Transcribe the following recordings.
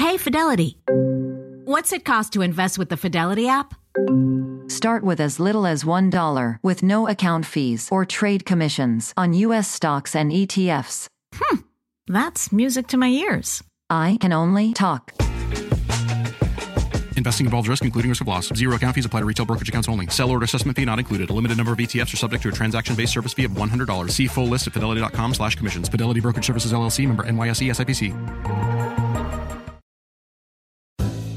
Hey, Fidelity. What's it cost to invest with the Fidelity app? Start with as little as $1 with no account fees or trade commissions on U.S. stocks and ETFs. Hmm, that's music to my ears. I can only talk. Investing involves risk, including risk of loss. Zero account fees apply to retail brokerage accounts only. Sell order assessment fee not included. A limited number of ETFs are subject to a transaction-based service fee of $100. See full list at fidelity.com slash commissions. Fidelity Brokerage Services, LLC, member NYSE, SIPC.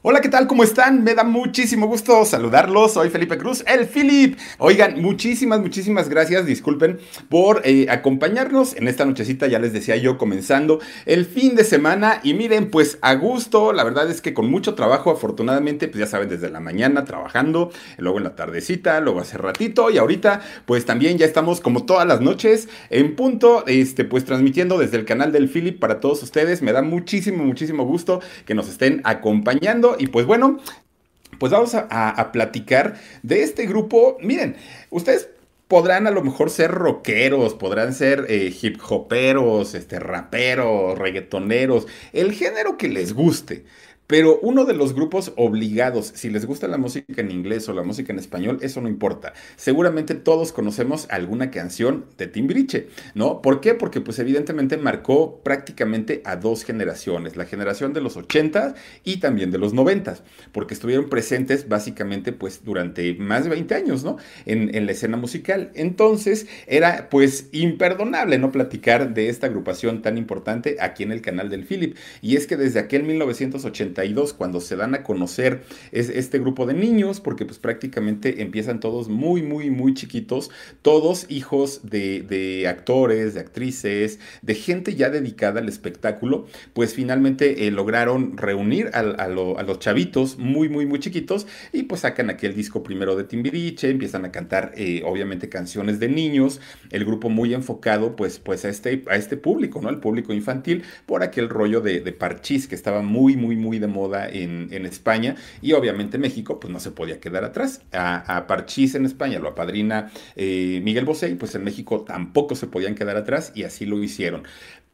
Hola, ¿qué tal? ¿Cómo están? Me da muchísimo gusto saludarlos. Soy Felipe Cruz, el Philip. Oigan, muchísimas, muchísimas gracias. Disculpen por eh, acompañarnos en esta nochecita, ya les decía yo, comenzando el fin de semana. Y miren, pues a gusto, la verdad es que con mucho trabajo, afortunadamente, pues ya saben, desde la mañana trabajando, luego en la tardecita, luego hace ratito y ahorita, pues también ya estamos como todas las noches en punto, este, pues transmitiendo desde el canal del Philip para todos ustedes. Me da muchísimo, muchísimo gusto que nos estén acompañando. Y pues bueno, pues vamos a, platicar de este grupo. Miren, ustedes podrán a lo mejor ser rockeros, podrán ser eh, hip hoperos, este, raperos, reggaetoneros, el género que les guste. Pero uno de los grupos obligados, si les gusta la música en inglés o la música en español, eso no importa. Seguramente todos conocemos alguna canción de Timbiriche, ¿no? ¿Por qué? Porque pues evidentemente marcó prácticamente a dos generaciones, la generación de los 80 y también de los 90, porque estuvieron presentes básicamente pues durante más de 20 años, ¿no? En, la escena musical. Entonces era pues imperdonable no platicar de esta agrupación tan importante aquí en el canal del Philip. Y es que desde aquel 1980 cuando se dan a conocer es este grupo de niños, porque pues prácticamente empiezan todos muy, muy, muy chiquitos, todos hijos de, actores, de actrices, de gente ya dedicada al espectáculo, pues finalmente eh, lograron reunir a, los chavitos muy, muy, muy chiquitos y pues sacan aquel disco primero de Timbiriche, empiezan a cantar eh, obviamente canciones de niños, el grupo muy enfocado pues, pues a, este, a este público, ¿no? El público infantil, por aquel rollo de, de parchís que estaba muy, muy, muy de moda en, en, España y obviamente México pues no se podía quedar atrás. A, a en España lo apadrina eh, Miguel Bosé y pues en México tampoco se podían quedar atrás y así lo hicieron.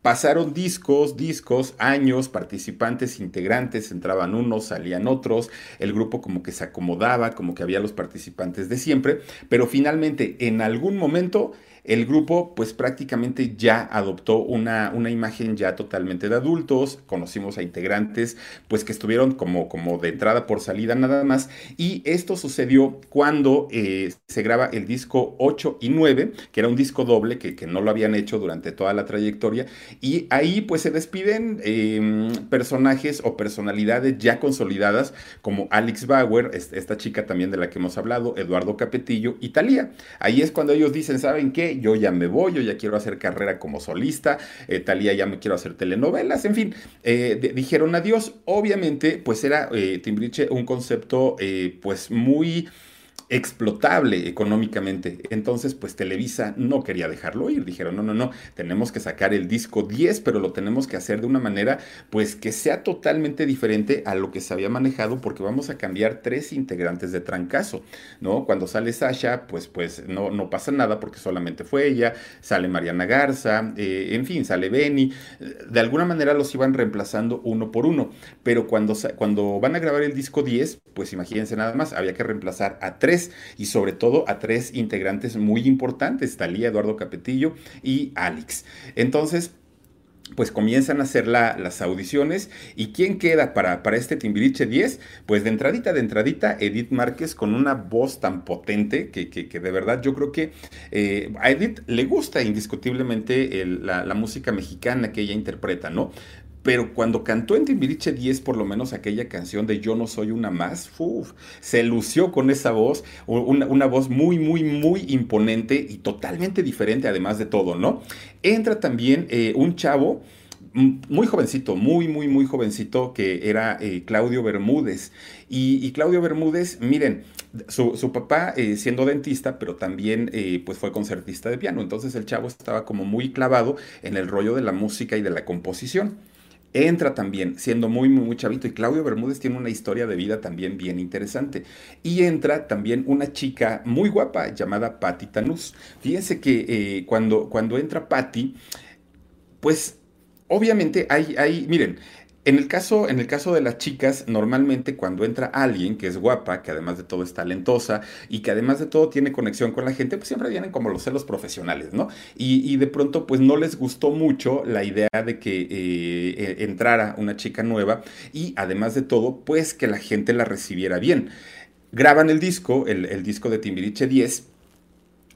Pasaron discos, discos, años, participantes, integrantes, entraban unos, salían otros, el grupo como que se acomodaba, como que había los participantes de siempre, pero finalmente en algún momento el grupo pues prácticamente ya adoptó una, una imagen ya totalmente de adultos, conocimos a integrantes pues que estuvieron como, como de entrada por salida nada más y esto sucedió cuando eh, se graba el disco 8 y 9, que era un disco doble que, que, no lo habían hecho durante toda la trayectoria y ahí pues se despiden eh, personajes o personalidades ya consolidadas como Alex Bauer, esta chica también de la que hemos hablado, Eduardo Capetillo y Talía. Ahí es cuando ellos dicen, ¿saben qué? yo ya me voy, yo ya quiero hacer carrera como solista, eh, Talía ya me quiero hacer telenovelas, en fin, eh, dijeron adiós. Obviamente, pues era eh, Timbriche un concepto pues muy explotable económicamente. Entonces, pues Televisa no quería dejarlo ir. Dijeron, no, no, no, tenemos que sacar el disco 10, pero lo tenemos que hacer de una manera, pues que sea totalmente diferente a lo que se había manejado, porque vamos a cambiar tres integrantes de trancazo, ¿no? Cuando sale Sasha, pues, pues no, no pasa nada porque solamente fue ella, sale Mariana Garza, eh, en fin, sale Benny. De alguna manera los iban reemplazando uno por uno, pero cuando, cuando van a grabar el disco 10, pues imagínense nada más, había que reemplazar a tres y sobre todo a tres integrantes muy importantes, Talía, Eduardo Capetillo y Alex. Entonces, pues comienzan a hacer la, las audiciones. ¿Y quién queda para, para este Timbiriche 10? Pues de entradita, de entradita, Edith Márquez con una voz tan potente que, que, de verdad yo creo que eh, a Edith le gusta indiscutiblemente la música mexicana que ella interpreta, ¿no? Pero cuando cantó en Timbiriche 10, por lo menos aquella canción de Yo no soy una más, uf, se lució con esa voz, una, voz muy, muy, muy imponente y totalmente diferente además de todo, ¿no? Entra también eh, un chavo muy jovencito, muy, muy, muy jovencito, que era eh, Claudio Bermúdez. Y, Claudio Bermúdez, miren, su, papá eh, siendo dentista, pero también pues fue concertista de piano. Entonces el chavo estaba como muy clavado en el rollo de la música y de la composición entra también siendo muy, muy, muy chavito y Claudio Bermúdez tiene una historia de vida también bien interesante. Y entra también una chica muy guapa llamada Patti Tanús. Fíjense que eh, cuando, cuando entra Patti, pues obviamente hay, hay, miren, en el, caso, en el caso de las chicas, normalmente cuando entra alguien que es guapa, que además de todo es talentosa y que además de todo tiene conexión con la gente, pues siempre vienen como los celos profesionales, ¿no? Y, de pronto pues no les gustó mucho la idea de que eh, eh, entrara una chica nueva y además de todo pues que la gente la recibiera bien. Graban el disco, el, el disco de Timbiriche 10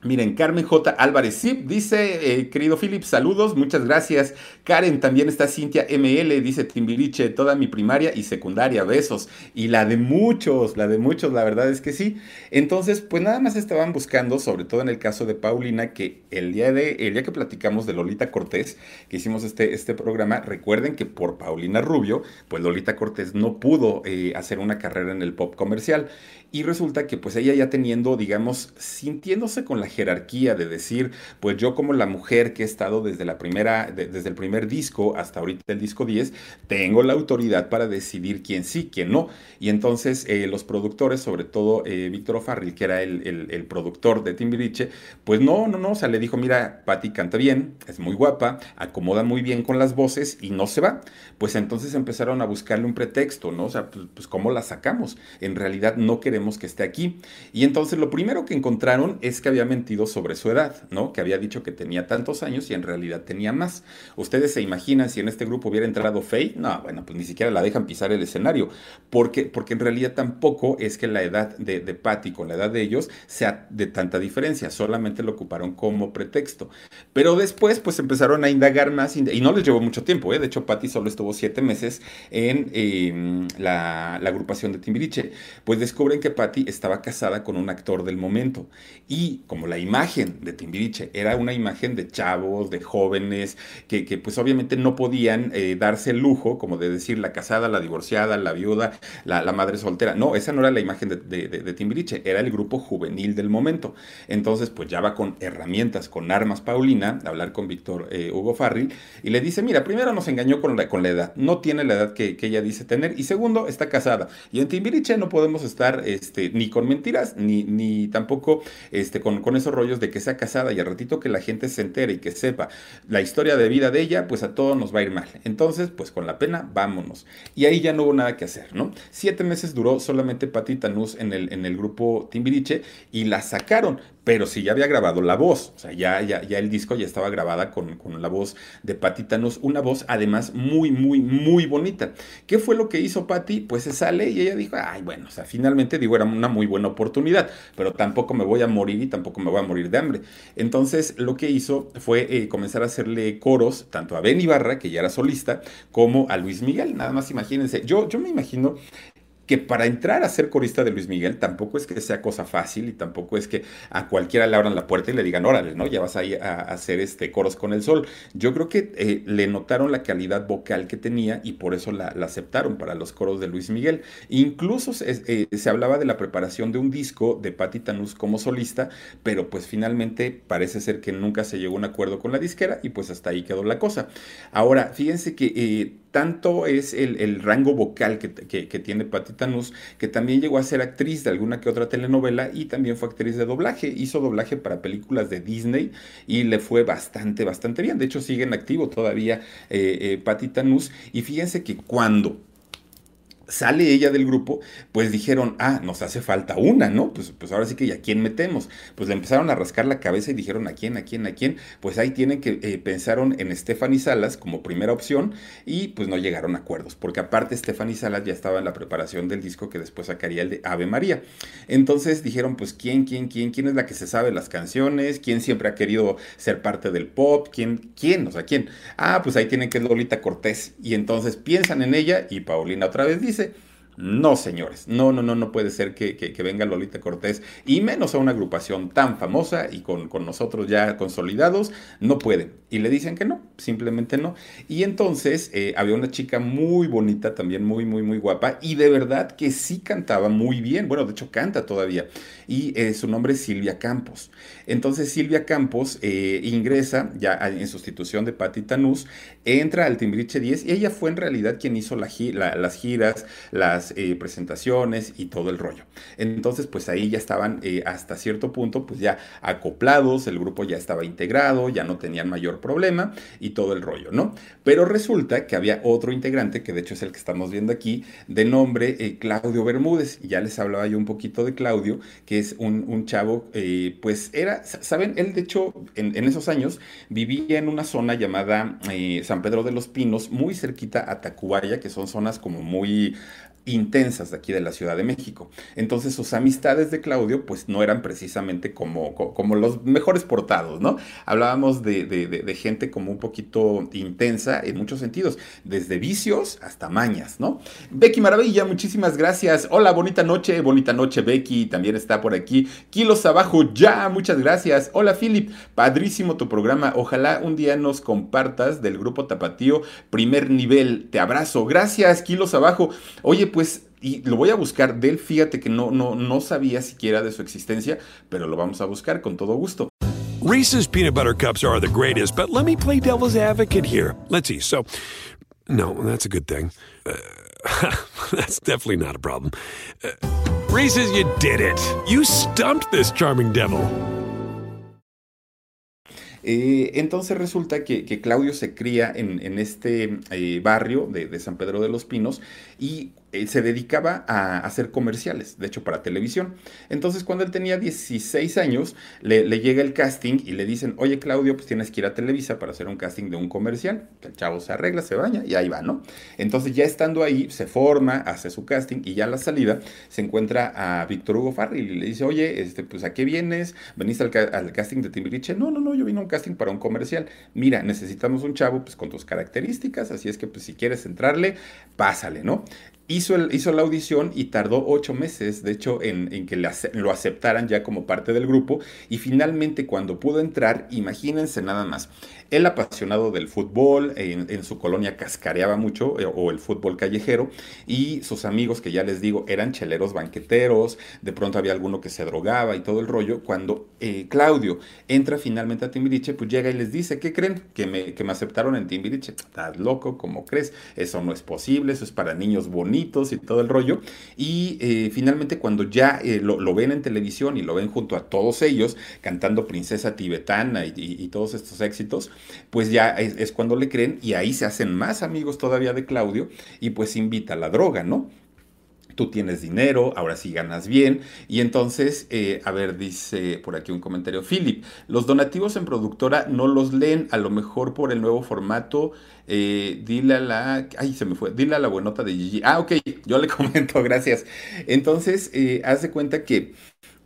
Miren, Carmen J. Álvarez Zip dice, eh, querido Philip, saludos, muchas gracias. Karen, también está Cintia ML, dice Timbiriche, toda mi primaria y secundaria, besos. Y la de muchos, la de muchos, la verdad es que sí. Entonces, pues nada más estaban buscando, sobre todo en el caso de Paulina, que el día, de, el día que platicamos de Lolita Cortés, que hicimos este, este programa, recuerden que por Paulina Rubio, pues Lolita Cortés no pudo eh, hacer una carrera en el pop comercial. Y resulta que pues ella ya teniendo, digamos, sintiéndose con la jerarquía de decir, pues yo como la mujer que he estado desde la primera, desde el primer disco hasta ahorita el disco 10, tengo la autoridad para decidir quién sí, quién no. Y entonces eh, los productores, sobre todo eh, Víctor O'Farrill, que era el, el, productor de Timbiriche, pues no, no, no, o sea, le dijo, mira, Patti canta bien, es muy guapa, acomoda muy bien con las voces y no se va. Pues entonces empezaron a buscarle un pretexto, ¿no? O sea, pues, pues ¿cómo la sacamos? En realidad no queremos que esté aquí. Y entonces lo primero que encontraron es que había mentido sobre su edad, ¿no? Que había dicho que tenía tantos años y en realidad tenía más. Ustedes se imaginan si en este grupo hubiera entrado Faye, no, bueno, pues ni siquiera la dejan pisar el escenario, porque, porque en realidad tampoco es que la edad de, de Patty con la edad de ellos sea de tanta diferencia, solamente lo ocuparon como pretexto. Pero después, pues empezaron a indagar más y no les llevó mucho tiempo, ¿eh? De hecho, Patty solo estuvo siete meses en em, la, la agrupación de Timbiriche. Pues descubren que Patty estaba casada con un actor del momento. Y como la imagen de Timbiriche era una imagen de chavos, de jóvenes, que, pues obviamente no podían eh, darse el lujo, como de decir la casada, la divorciada, la viuda, la, madre soltera. No, esa no era la imagen de, Timbiriche, era el grupo juvenil del momento. Entonces, pues ya va con herramientas, con armas Paulina, a hablar con Víctor eh, Hugo Farril, y le dice, mira, primero nos engañó con la, con la edad, no tiene la edad que, ella dice tener, y segundo, está casada. Y en Timbiriche no podemos estar este, ni con mentiras, ni, ni tampoco este, con, con, esos rollos de que sea casada y al ratito que la gente se entere y que sepa la historia de vida de ella, pues a todos nos va a ir mal. Entonces, pues con la pena, vámonos. Y ahí ya no hubo nada que hacer, ¿no? Siete meses duró solamente Patita Nuz en el, en el grupo Timbiriche y la sacaron, pero sí ya había grabado la voz, o sea, ya, ya, ya el disco ya estaba grabada con, con la voz de Patti Tanús, una voz además muy, muy, muy bonita. ¿Qué fue lo que hizo Patti? Pues se sale y ella dijo, ay, bueno, o sea, finalmente digo, era una muy buena oportunidad, pero tampoco me voy a morir y tampoco me voy a morir de hambre. Entonces, lo que hizo fue eh, comenzar a hacerle coros, tanto a Ben Ibarra, que ya era solista, como a Luis Miguel, nada más imagínense. Yo, yo me imagino que para entrar a ser corista de Luis Miguel tampoco es que sea cosa fácil y tampoco es que a cualquiera le abran la puerta y le digan, órale, ¿no? Ya vas a ir a, hacer este coros con el sol. Yo creo que eh, le notaron la calidad vocal que tenía y por eso la, aceptaron para los coros de Luis Miguel. Incluso eh, se hablaba de la preparación de un disco de Patti Tanús como solista, pero pues finalmente parece ser que nunca se llegó a un acuerdo con la disquera y pues hasta ahí quedó la cosa. Ahora, fíjense que eh, tanto es el, rango vocal que, tiene Patti Tanús, que también llegó a ser actriz de alguna que otra telenovela y también fue actriz de doblaje. Hizo doblaje para películas de Disney y le fue bastante, bastante bien. De hecho, sigue en activo todavía eh, eh. Y fíjense que cuando sale ella del grupo, pues dijeron, ah, nos hace falta una, ¿no? Pues, pues ahora sí que, ¿y a quién metemos? Pues le empezaron a rascar la cabeza y dijeron, ¿a quién, a quién, a quién? Pues ahí tienen que, eh, pensaron en Stephanie Salas como primera opción y pues no llegaron a acuerdos, porque aparte Stephanie Salas ya estaba en la preparación del disco que después sacaría el de Ave María. Entonces dijeron, pues, ¿quién, quién, quién? ¿Quién es la que se sabe las canciones? ¿Quién siempre ha querido ser parte del pop? ¿Quién, quién? O sea, ¿quién? Ah, pues ahí tienen que es Lolita Cortés. Y entonces piensan en ella y Paulina otra vez dice, dice, no, señores, no, no, no, no puede ser que, venga Lolita Cortés y menos a una agrupación tan famosa y con, nosotros ya consolidados, no puede. Y le dicen que no, simplemente no. Y entonces eh, había una chica muy bonita, también muy, muy, muy guapa, y de verdad que sí cantaba muy bien. Bueno, de hecho canta todavía. Y eh, su nombre es Silvia Campos. Entonces Silvia Campos eh, ingresa ya en sustitución de Patti Tanús, entra al Timbiriche 10 y ella fue en realidad quien hizo las giras, las eh, presentaciones y todo el rollo. Entonces, pues ahí ya estaban eh, hasta cierto punto, pues ya acoplados, el grupo ya estaba integrado, ya no tenían mayor problema y todo el rollo, ¿no? Pero resulta que había otro integrante, que de hecho es el que estamos viendo aquí, de nombre eh, Claudio Bermúdez. Ya les hablaba yo un poquito de Claudio, que es un, chavo, pues era, ¿saben? Él de hecho en, en, esos años vivía en una zona llamada San Pedro de los Pinos, muy cerquita a Tacubaya, que son zonas como muy intensas de aquí de la Ciudad de México. Entonces sus amistades de Claudio pues no eran precisamente como, como los mejores portados, ¿no? Hablábamos de, de, gente como un poquito intensa en muchos sentidos, desde vicios hasta mañas, ¿no? Becky Maravilla, muchísimas gracias. Hola, bonita noche, bonita noche Becky, también está por aquí. Kilos abajo, ya, muchas gracias. Hola Philip, padrísimo tu programa. Ojalá un día nos compartas del grupo Tapatío primer nivel. Te abrazo. Gracias, kilos abajo. Oye, pues pues, y lo voy a buscar de él, fíjate que no, no, no sabía siquiera de su existencia, pero lo vamos a buscar con todo gusto. Reese's peanut butter cups are the greatest, but let me play devil's advocate here. Let's see. So, no, that's a good thing. Uh, that's definitely not a problem. Uh, Reese's, you did it. You stumped this charming devil. Eh, entonces resulta que, Claudio se cría en, este eh, barrio de, de, San Pedro de los Pinos y eh, se dedicaba a hacer comerciales, de hecho para televisión. Entonces cuando él tenía 16 años, le, llega el casting y le dicen, oye Claudio, pues tienes que ir a Televisa para hacer un casting de un comercial. El chavo se arregla, se baña y ahí va, ¿no? Entonces ya estando ahí, se forma, hace su casting y ya a la salida se encuentra a Víctor Hugo Farrell y le dice, oye, este, pues ¿a qué vienes? ¿Veniste al, casting de Timbiriche? No, no, no, yo vine a un casting para un comercial. Mira, necesitamos un chavo pues con tus características, así es que pues si quieres entrarle, pásale, ¿no? Hizo, la audición y tardó ocho meses, de hecho, en que lo aceptaran ya como parte del grupo. Y finalmente, cuando pudo entrar, imagínense nada más, él apasionado del fútbol, en, su colonia cascareaba mucho, eh, o el fútbol callejero, y sus amigos, que ya les digo, eran cheleros banqueteros, de pronto había alguno que se drogaba y todo el rollo. Cuando eh, Claudio entra finalmente a Timbiriche, pues llega y les dice, ¿qué creen? Que me, que me aceptaron en Timbiriche. Estás loco, ¿cómo crees? Eso no es posible, eso es para niños bonitos y todo el rollo. Y eh, finalmente cuando ya eh, lo, ven en televisión y lo ven junto a todos ellos cantando Princesa Tibetana y, todos estos éxitos, pues ya es, cuando le creen y ahí se hacen más amigos todavía de Claudio y pues invita a la droga, ¿no? tú tienes dinero, ahora sí ganas bien. Y entonces, eh, a ver, dice por aquí un comentario, Philip, los donativos en productora no los leen, a lo mejor por el nuevo formato eh, dile a la. Ay, se me fue. Dile a la buenota de Gigi. Ah, ok, yo le comento, gracias. Entonces, eh, haz de cuenta que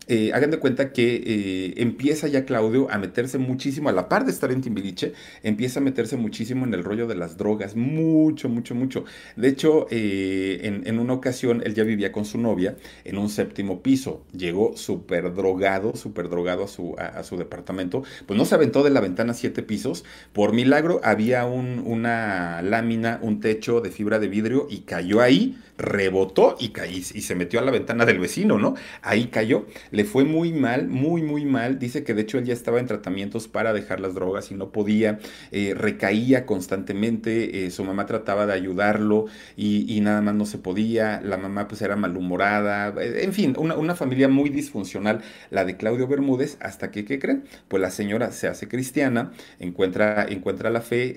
eh, hagan de cuenta que eh, empieza ya Claudio a meterse muchísimo, a la par de estar en Timbiriche, empieza a meterse muchísimo en el rollo de las drogas, mucho, mucho, mucho. De hecho, eh, en, una ocasión él ya vivía con su novia en un séptimo piso, llegó súper drogado, súper drogado a su, a, su departamento, pues no se aventó de la ventana siete pisos, por milagro había un, una lámina, un techo de fibra de vidrio y cayó ahí, rebotó y, caí, y se metió a la ventana del vecino, ¿no? Ahí cayó le fue muy mal, muy, muy mal. Dice que de hecho él ya estaba en tratamientos para dejar las drogas y no podía, eh, recaía constantemente, eh, su mamá trataba de ayudarlo y, nada más no se podía, la mamá pues era malhumorada, eh, en fin, una, familia muy disfuncional, la de Claudio Bermúdez, hasta que, ¿qué creen? Pues la señora se hace cristiana, encuentra, encuentra la fe,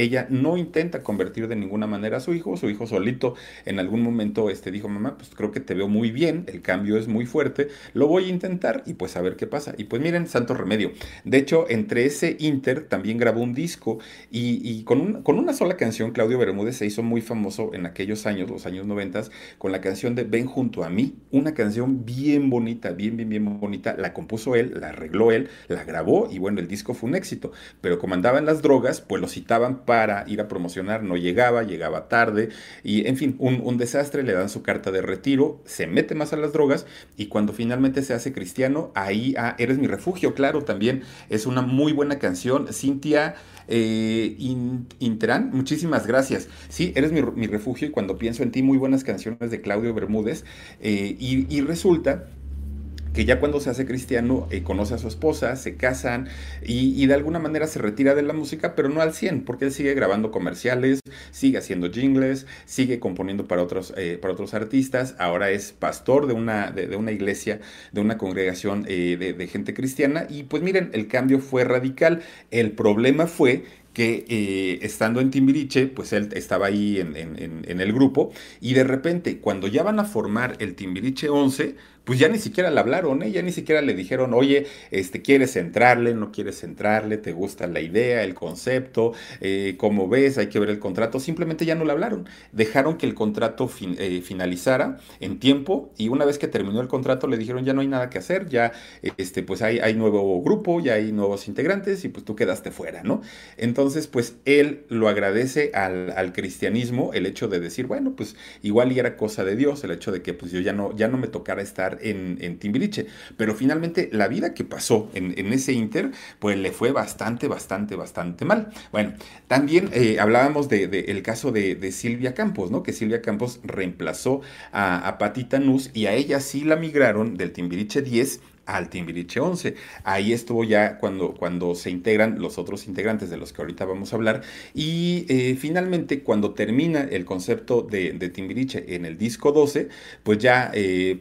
ella no intenta convertir de ninguna manera a su hijo, su hijo solito en algún momento este, dijo, mamá, pues creo que te veo muy bien, el cambio es muy fuerte, lo voy voy a intentar y pues a ver qué pasa. Y pues miren, santo remedio. De hecho, entre ese Inter también grabó un disco y, con, con una sola canción, Claudio Bermúdez se hizo muy famoso en aquellos años, los años noventas, con la canción de Ven junto a mí, una canción bien bonita, bien, bien, bien bonita. La compuso él, la arregló él, la grabó y bueno, el disco fue un éxito. Pero como andaba en las drogas, pues lo citaban para ir a promocionar, no llegaba, llegaba tarde y en fin, un, un desastre, le dan su carta de retiro, se mete más a las drogas y cuando finalmente se hace cristiano, ahí, ah, Eres mi refugio, claro, también es una muy buena canción. Cintia eh, Intran, muchísimas gracias. Sí, eres mi, refugio y cuando pienso en ti, muy buenas canciones de Claudio Bermúdez. Eh, y resulta que ya cuando se hace cristiano eh, conoce a su esposa, se casan y, de alguna manera se retira de la música, pero no al 100, porque él sigue grabando comerciales, sigue haciendo jingles, sigue componiendo para otros, eh, para otros artistas, ahora es pastor de una, de, una iglesia, de una congregación eh, de, gente cristiana y pues miren, el cambio fue radical. El problema fue que estando en Timbiriche, pues él estaba ahí en, en, el grupo y de repente cuando ya van a formar el Timbiriche 11, pues ya ni siquiera le hablaron, ¿eh? ya ni siquiera le dijeron, oye, este, ¿quieres entrarle? ¿No quieres entrarle? ¿Te gusta la idea, el concepto? Eh, ¿Cómo ves? Hay que ver el contrato. Simplemente ya no le hablaron. Dejaron que el contrato eh, finalizara en tiempo y una vez que terminó el contrato le dijeron, ya no hay nada que hacer, ya este, pues hay, hay nuevo grupo, ya hay nuevos integrantes y pues tú quedaste fuera, ¿no? Entonces, pues él lo agradece al, al cristianismo el hecho de decir, bueno, pues igual y era cosa de Dios, el hecho de que pues yo ya no, ya no me tocara estar en, Timbiriche. Pero finalmente la vida que pasó en, ese Inter, pues le fue bastante, bastante, bastante mal. Bueno, también eh, hablábamos del de, el caso de, Silvia Campos, ¿no? Que Silvia Campos reemplazó a, Patita Nuz y a ella sí la migraron del Timbiriche 10 al Timbiriche 11. Ahí estuvo ya cuando, cuando se integran los otros integrantes de los que ahorita vamos a hablar. Y eh, finalmente, cuando termina el concepto de, de, Timbiriche en el disco 12, pues ya... Eh,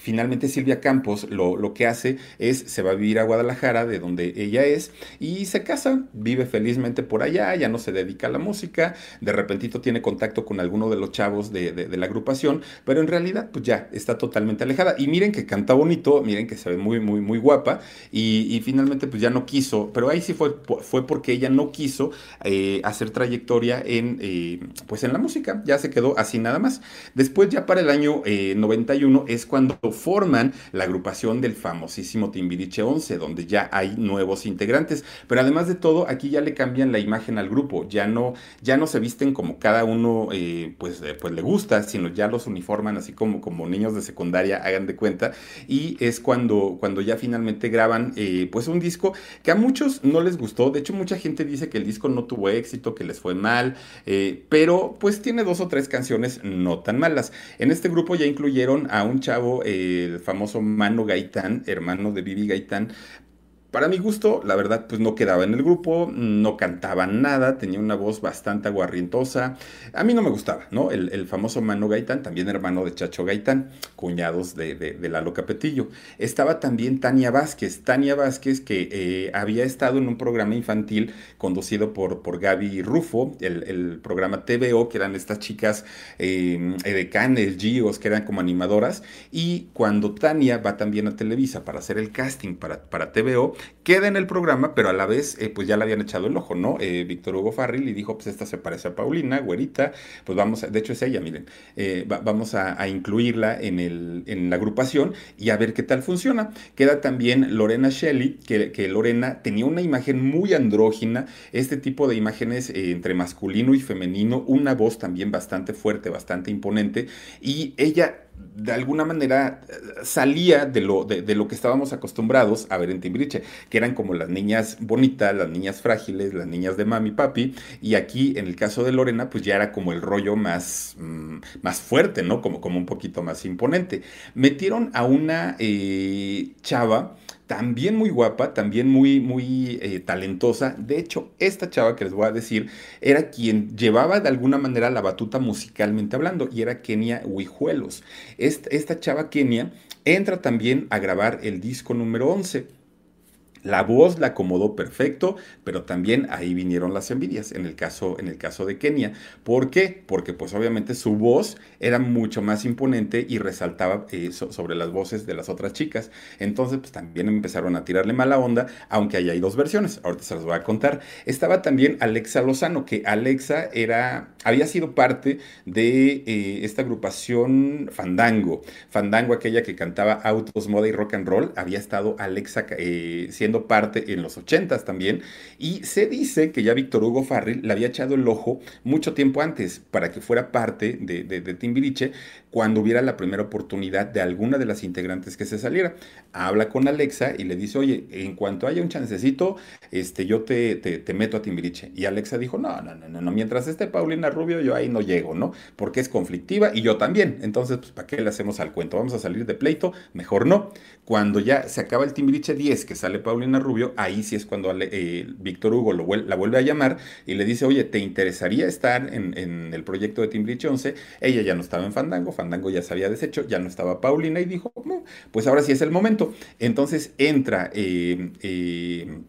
Finalmente Silvia Campos lo, lo, que hace es, se va a vivir a Guadalajara, de donde ella es, y se casa, vive felizmente por allá, ya no se dedica a la música, de repentito tiene contacto con alguno de los chavos de, de, la agrupación, pero en realidad pues ya está totalmente alejada. Y miren que canta bonito, miren que se ve muy, muy, muy guapa, y, y finalmente pues ya no quiso, pero ahí sí fue, fue porque ella no quiso eh, hacer trayectoria en, eh, pues en la música, ya se quedó así nada más. Después ya para el año 91 eh, es cuando forman la agrupación del famosísimo Timbiriche 11, donde ya hay nuevos integrantes. Pero además de todo, aquí ya le cambian la imagen al grupo, ya no, ya no se visten como cada uno eh, pues, eh, pues le gusta, sino ya los uniforman así como, como niños de secundaria, hagan de cuenta. Y es cuando, cuando ya finalmente graban eh, pues un disco que a muchos no les gustó. De hecho, mucha gente dice que el disco no tuvo éxito, que les fue mal, pero pues tiene dos o tres canciones no tan malas. En este grupo ya incluyeron a un chavo el famoso Mano Gaitán, hermano de Vivi Gaitán, para mi gusto, la verdad, pues no quedaba en el grupo, no cantaba nada, tenía una voz bastante aguarrientosa. A mí no me gustaba, ¿no? El, famoso Mano Gaitán, también hermano de Chacho Gaitán, cuñados de, de, Lalo Capetillo. Estaba también Tania Vázquez, Tania Vázquez que eh, había estado en un programa infantil conducido por, por Gaby Rufo, el, programa TVO, que eran estas chicas eh, edecanes, Gios, que eran como animadoras. Y cuando Tania va también a Televisa para hacer el casting para, para TVO, queda en el programa, pero a la vez, eh, pues ya le habían echado el ojo, ¿no? Eh, Víctor Hugo Farril y dijo, pues esta se parece a Paulina, güerita, pues vamos, a, de hecho es ella, miren, eh, vamos a, incluirla en, el, en la agrupación y a ver qué tal funciona. Queda también Lorena Shelley, que, que Lorena tenía una imagen muy andrógina, este tipo de imágenes entre masculino y femenino, una voz también bastante fuerte, bastante imponente, y ella de alguna manera eh, salía de lo, de, lo que estábamos acostumbrados a ver en Timbiriche, que eran como las niñas bonitas, las niñas frágiles, las niñas de mami papi, y aquí en el caso de Lorena, pues ya era como el rollo más, mm, más fuerte, ¿no? Como, como un poquito más imponente. Metieron a una eh, chava también muy guapa, también muy, muy eh, talentosa. De hecho, esta chava que les voy a decir era quien llevaba de alguna manera la batuta musicalmente hablando y era Kenia Huijuelos. Esta, esta chava Kenia entra también a grabar el disco número 11 La voz la acomodó perfecto, pero también ahí vinieron las envidias en el caso, en el caso de Kenia. ¿Por qué? Porque pues obviamente su voz era mucho más imponente y resaltaba eh, sobre las voces de las otras chicas. Entonces pues también empezaron a tirarle mala onda, aunque ahí hay dos versiones. Ahorita se las voy a contar. Estaba también Alexa Lozano, que Alexa era, había sido parte de eh, esta agrupación Fandango. Fandango, aquella que cantaba autos, moda y rock and roll, había estado Alexa eh, siendo parte en los 80 también. Y se dice que ya Víctor Hugo Farrell le había echado el ojo mucho tiempo antes para que fuera parte de, de, de Timbiriche cuando hubiera la primera oportunidad de alguna de las integrantes que se saliera. Habla con Alexa y le dice, oye, en cuanto haya un chancecito, este, yo te, te, meto a Timbiriche. Y Alexa dijo, no, no, no, no, mientras esté Paulina Rubio, yo ahí no llego, ¿no? Porque es conflictiva y yo también. Entonces, pues, ¿para qué le hacemos al cuento? Vamos a salir de pleito, mejor no. Cuando ya se acaba el Timbiriche 10, que sale Paulina Rubio, ahí sí es cuando eh, Víctor Hugo la vuelve a llamar y le dice, oye, ¿te interesaría estar en, en el proyecto de Timbiriche 11? Ella ya no estaba en Fandango, Fandango ya se había deshecho, ya no estaba Paulina y dijo, pues ahora sí es el momento. Entonces entra... Eh, eh,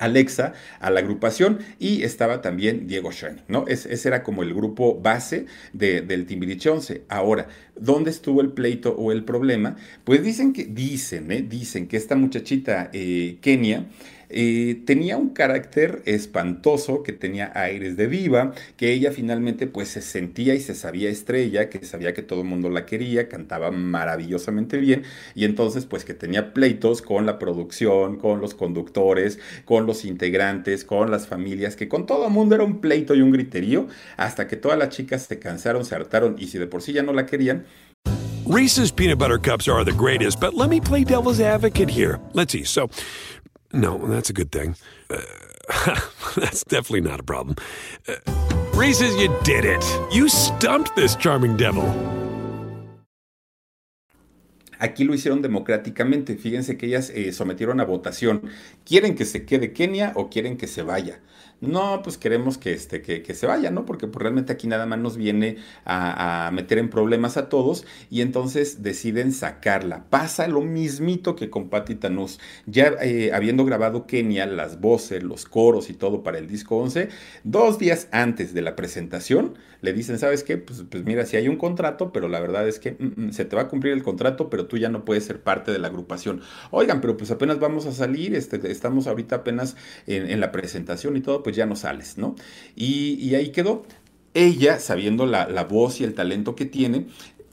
Alexa a la agrupación y estaba también Diego Schoening, ¿no? ese era como el grupo base del Timbiriche 11. Ahora, ¿dónde estuvo el pleito o el problema? Pues dicen que, dicen, ¿eh? Dicen que esta muchachita Kenia eh, tenía un carácter espantoso, que tenía aires de diva, que ella finalmente pues se sentía y se sabía estrella, que sabía que todo el mundo la quería, cantaba maravillosamente bien y entonces pues que tenía pleitos con la producción, con los conductores, con los integrantes, con las familias, que con todo el mundo era un pleito y un griterío, hasta que todas las chicas se cansaron, se hartaron y si de por sí ya no la querían, Reese's peanut butter cups are the greatest, but let me play devil's advocate here. Let's see. So, No, that's a good thing. Uh, that's definitely not a problem. Uh, Reese's, you did it. You stumped this charming devil. Aquí lo hicieron democráticamente. Fíjense que ellas eh, sometieron a votación. ¿Quieren que se quede Kenia o quieren que se vaya? No, pues queremos que, este, que, que se vaya, ¿no? Porque pues, realmente aquí nada más nos viene a, meter en problemas a todos y entonces deciden sacarla. Pasa lo mismito que con Patti Tanús. Ya eh, habiendo grabado Kenia las voces, los coros y todo para el disco 11, dos días antes de la presentación le dicen, ¿sabes qué? Pues, pues mira, si hay un contrato, pero la verdad es que mm, mm, se te va a cumplir el contrato, pero tú ya no puedes ser parte de la agrupación. Oigan, pero pues apenas vamos a salir, este, estamos ahorita apenas en, la presentación y todo, pues ya no sales, ¿no? Y, y ahí quedó. Ella, sabiendo la, la, voz y el talento que tiene,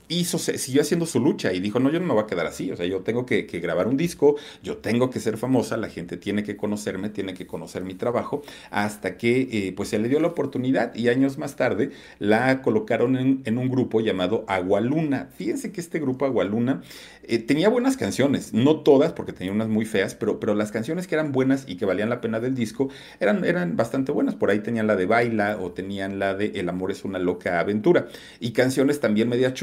hizo, siguió haciendo su lucha y dijo, no, yo no me voy a quedar así, o sea, yo tengo que, grabar un disco, yo tengo que ser famosa, la gente tiene que conocerme, tiene que conocer mi trabajo, hasta que eh, pues se le dio la oportunidad y años más tarde la colocaron en, un grupo llamado Agualuna. Fíjense que este grupo Agualuna eh, tenía buenas canciones, no todas, porque tenía unas muy feas, pero, pero las canciones que eran buenas y que valían la pena del disco eran, eran bastante buenas. Por ahí tenían la de Baila o tenían la de El amor es una loca aventura. Y canciones también media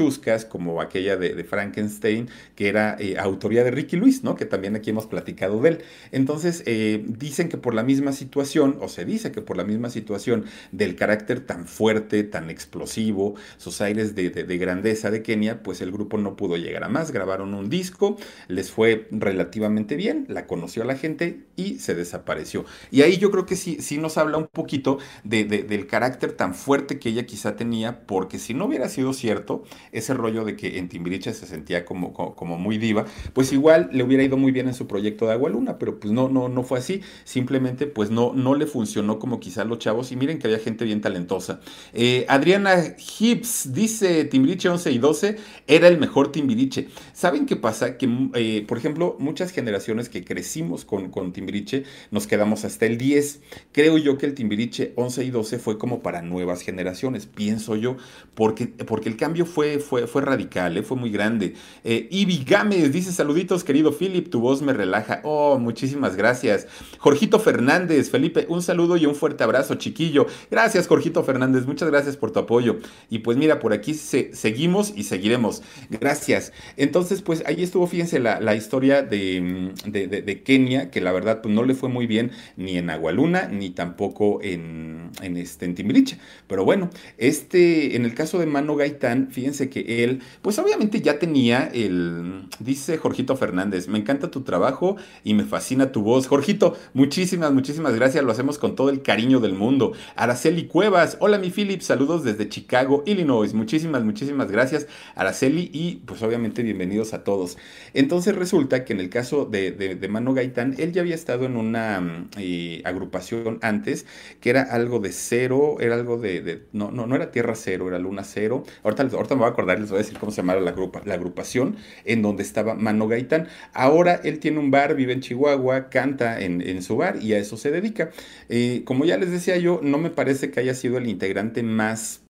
como aquella de, Frankenstein, que era eh, autoría de Ricky Luis, ¿no? Que también aquí hemos platicado de él. Entonces, eh, dicen que por la misma situación, o se dice que por la misma situación del carácter tan fuerte, tan explosivo, sus aires de, de, de grandeza de Kenia, pues el grupo no pudo llegar a más. Grabaron un disco, les fue relativamente bien, la conoció a la gente y se desapareció. Y ahí yo creo que sí, sí nos habla un poquito de, de, del carácter tan fuerte que ella quizá tenía, porque si no hubiera sido cierto ese rollo de que en Timbiriche se sentía como, como, muy diva, pues igual le hubiera ido muy bien en su proyecto de Agua Luna, pero pues no, no, no fue así, simplemente pues no, no le funcionó como quizá los chavos y miren que había gente bien talentosa. Eh, Adriana Hibbs dice Timbiriche 11 y 12 era el mejor Timbiriche. ¿Saben qué pasa? Que, eh, por ejemplo, muchas generaciones que crecimos con, con Timbiriche nos quedamos hasta el 10. Creo yo que el Timbiriche 11 y 12 fue como para nuevas generaciones, pienso yo, porque, porque el cambio fue, fue, fue radical, ¿eh? fue muy grande. Eh, Ibi Gámez dice: Saluditos, querido Philip, tu voz me relaja. Oh, muchísimas gracias. Jorgito Fernández, Felipe, un saludo y un fuerte abrazo, chiquillo. Gracias, Jorgito Fernández, muchas gracias por tu apoyo. Y pues mira, por aquí se, seguimos y seguiremos. Gracias. Entonces, pues ahí estuvo, fíjense, la, la historia de, de, de, Kenia, que la verdad pues, no le fue muy bien ni en Agualuna, ni tampoco en, en, este, Timbiriche. Pero bueno, este, en el caso de Mano Gaitán, fíjense que él, pues obviamente ya tenía el, dice Jorgito Fernández, me encanta tu trabajo y me fascina tu voz. Jorgito, muchísimas, muchísimas gracias, lo hacemos con todo el cariño del mundo. Araceli Cuevas, hola mi Philip, saludos desde Chicago, Illinois. Muchísimas, muchísimas gracias, Araceli, y pues obviamente bienvenidos a todos. Entonces resulta que en el caso de, de, Mano Gaitán, él ya había estado en una eh, agrupación antes, que era algo de cero, era algo de, no, no, no era Tierra Cero, era Luna Cero. Ahorita, ahorita me voy a acordar, les voy a decir cómo se llamaba la, la agrupación en donde estaba Mano Gaitán. Ahora él tiene un bar, vive en Chihuahua, canta en, su bar y a eso se dedica. Eh, como ya les decía yo, no me parece que haya sido el integrante más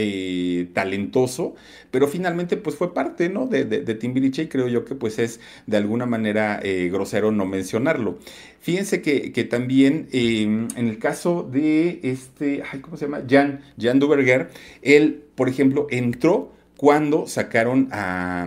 eh, talentoso, pero finalmente pues fue parte, ¿no? De, de, Timbiriche y creo yo que pues es de alguna manera eh, grosero no mencionarlo. Fíjense que, también em, en el caso de este, ¿cómo se llama? Jan, Jan Duberger, él, por ejemplo, entró cuando sacaron a,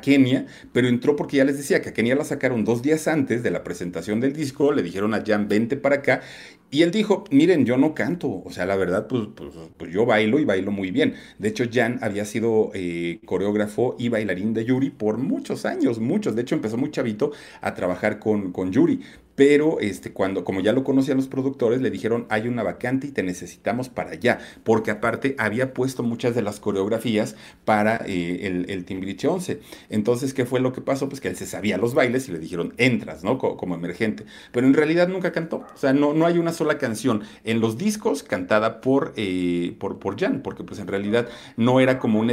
Kenia, pero entró porque ya les decía que a Kenia la sacaron dos días antes de la presentación del disco, le dijeron a Jan, vente para acá, y él dijo, miren, yo no canto, o sea, la verdad, pues, pues, pues yo bailo y bailo muy bien. De hecho, Jan había sido eh, coreógrafo y bailarín de Yuri por muchos años, muchos. De hecho, empezó muy chavito a trabajar con, con Yuri pero este, cuando, como ya lo conocían los productores, le dijeron, hay una vacante y te necesitamos para allá, porque aparte había puesto muchas de las coreografías para eh, el, el Timbiriche 11. Entonces, ¿qué fue lo que pasó? Pues que él se sabía los bailes y le dijeron, entras, ¿no? Como, emergente. Pero en realidad nunca cantó, o sea, no, no hay una sola canción en los discos cantada por, eh, por, por Jan, porque pues en realidad no era como un,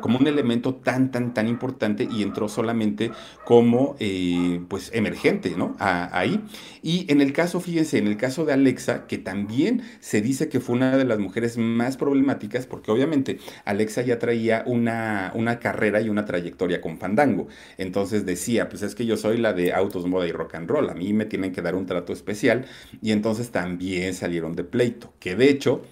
como un elemento tan, tan, tan importante y entró solamente como, eh, pues, emergente, ¿no? ahí. Y en el caso, fíjense, en el caso de Alexa, que también se dice que fue una de las mujeres más problemáticas, porque obviamente Alexa ya traía una, una carrera y una trayectoria con Fandango. Entonces decía, pues es que yo soy la de autos, moda y rock and roll, a mí me tienen que dar un trato especial. Y entonces también salieron de pleito, que de hecho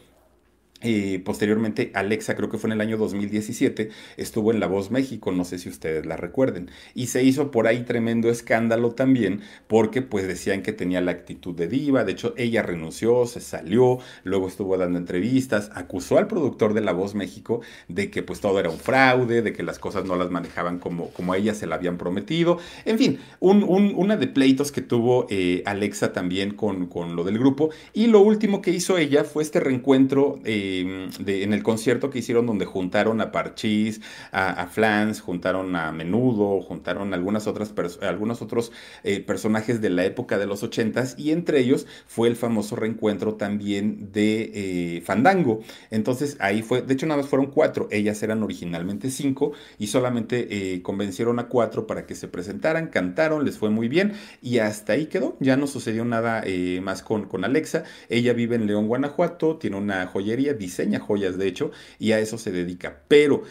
posteriormente, Alexa, creo que fue en el año 2017, estuvo en La Voz México, no sé si ustedes la recuerden. Y se hizo por ahí tremendo escándalo también, porque pues decían que tenía la actitud de diva. De hecho, ella renunció, se salió, luego estuvo dando entrevistas, acusó al productor de La Voz México de que pues todo era un fraude, de que las cosas no las manejaban como, como a ella se la habían prometido. En fin, un, una de pleitos que tuvo eh, Alexa también con, con, lo del grupo. Y lo último que hizo ella fue este reencuentro. Eh, En el concierto que hicieron donde juntaron a Parchís, a, Flans, juntaron a Menudo, juntaron algunas otras algunos otros eh, personajes de la época de los ochentas y entre ellos fue el famoso reencuentro también de eh, Fandango. Entonces ahí fue, de hecho nada más fueron cuatro, ellas eran originalmente cinco y solamente eh, convencieron a cuatro para que se presentaran, cantaron, les fue muy bien y hasta ahí quedó, ya no sucedió nada más con, con Alexa, ella vive en León, Guanajuato, tiene una joyería, diseña joyas, de hecho, y a eso se dedica. Pero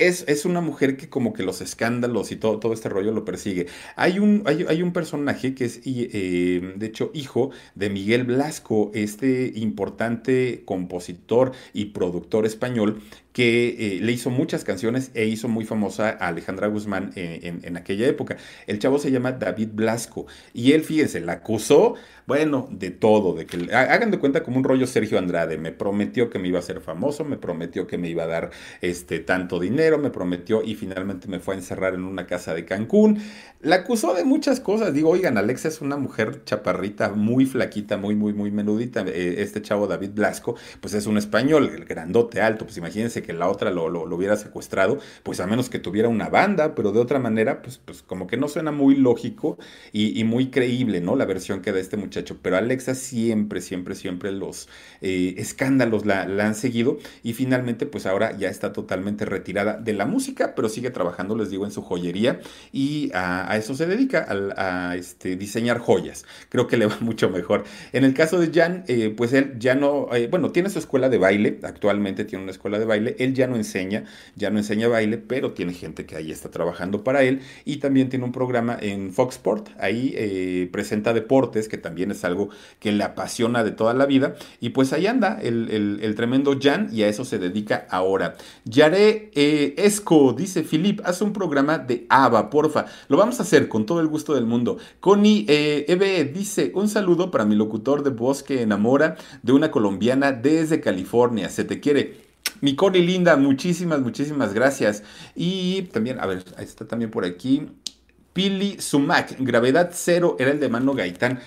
es, es, una mujer que como que los escándalos y todo, todo este rollo lo persigue. Hay un, hay, un personaje que es, eh, de hecho, hijo de Miguel Blasco, este importante compositor y productor español que eh, le hizo muchas canciones e hizo muy famosa a Alejandra Guzmán en, en, aquella época. El chavo se llama David Blasco y él, fíjense, la acusó, bueno, de todo, de que hagan de cuenta como un rollo Sergio Andrade, me prometió que me iba a hacer famoso, me prometió que me iba a dar este tanto dinero, me prometió y finalmente me fue a encerrar en una casa de Cancún. La acusó de muchas cosas, digo, oigan, Alexa es una mujer chaparrita, muy flaquita, muy, muy, muy menudita. Eh, este chavo David Blasco, pues es un español, el grandote, alto, pues imagínense que la otra lo, lo, hubiera secuestrado, pues a menos que tuviera una banda, pero de otra manera, pues, pues como que no suena muy lógico y, muy creíble, ¿no? La versión que da este muchacho. Pero Alexa siempre, siempre, siempre los eh, escándalos la, han seguido y finalmente, pues ahora ya está totalmente retirada de la música, pero sigue trabajando, les digo, en su joyería y a, eso se dedica, a, este, diseñar joyas. Creo que le va mucho mejor. En el caso de Jan, eh, pues él ya no, eh, bueno, tiene su escuela de baile, actualmente tiene una escuela de baile él ya no enseña, ya no enseña baile, pero tiene gente que ahí está trabajando para él y también tiene un programa en Fox Sport, ahí eh, presenta deportes, que también es algo que le apasiona de toda la vida. Y pues ahí anda el, tremendo Jan y a eso se dedica ahora. Yaré eh, Esco, dice Filip, haz un programa de ABBA, porfa. Lo vamos a hacer con todo el gusto del mundo. Connie eh, Ebe dice, un saludo para mi locutor de voz que enamora de una colombiana desde California. Se te quiere. Mi Connie linda, muchísimas, muchísimas gracias. Y también, a ver, ahí está también por aquí. Pili Sumac, gravedad cero, era el de Mano Gaitán.